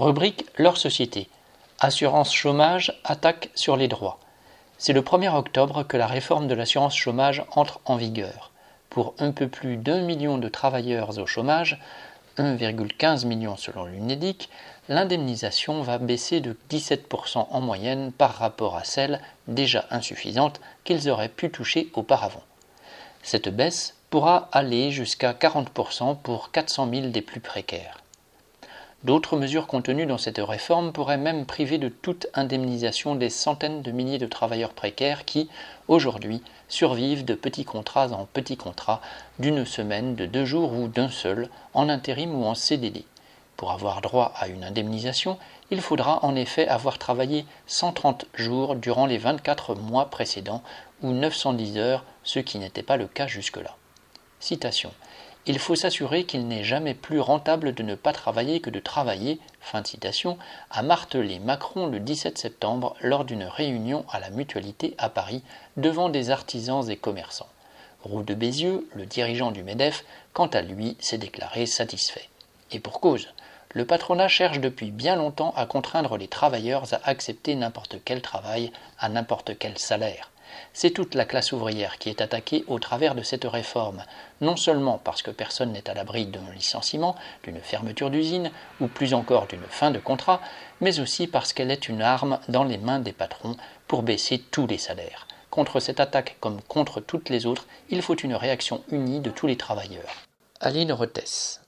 Rubrique Leur société. Assurance chômage, attaque sur les droits. C'est le 1er octobre que la réforme de l'assurance chômage entre en vigueur. Pour un peu plus d'un million de travailleurs au chômage, 1,15 million selon l'UNEDIC, l'indemnisation va baisser de 17% en moyenne par rapport à celle, déjà insuffisante, qu'ils auraient pu toucher auparavant. Cette baisse pourra aller jusqu'à 40% pour 400 000 des plus précaires. D'autres mesures contenues dans cette réforme pourraient même priver de toute indemnisation des centaines de milliers de travailleurs précaires qui, aujourd'hui, survivent de petits contrats en petits contrats, d'une semaine, de deux jours ou d'un seul, en intérim ou en CDD. Pour avoir droit à une indemnisation, il faudra en effet avoir travaillé 130 jours durant les 24 mois précédents ou 910 heures, ce qui n'était pas le cas jusque-là. Citation il faut s'assurer qu'il n'est jamais plus rentable de ne pas travailler que de travailler, fin de citation, a martelé Macron le 17 septembre lors d'une réunion à la Mutualité à Paris devant des artisans et commerçants. Roux de Bézieux, le dirigeant du MEDEF, quant à lui, s'est déclaré satisfait. Et pour cause, le patronat cherche depuis bien longtemps à contraindre les travailleurs à accepter n'importe quel travail à n'importe quel salaire. C'est toute la classe ouvrière qui est attaquée au travers de cette réforme, non seulement parce que personne n'est à l'abri d'un licenciement, d'une fermeture d'usine ou plus encore d'une fin de contrat, mais aussi parce qu'elle est une arme dans les mains des patrons pour baisser tous les salaires. Contre cette attaque comme contre toutes les autres, il faut une réaction unie de tous les travailleurs. Aline Rotès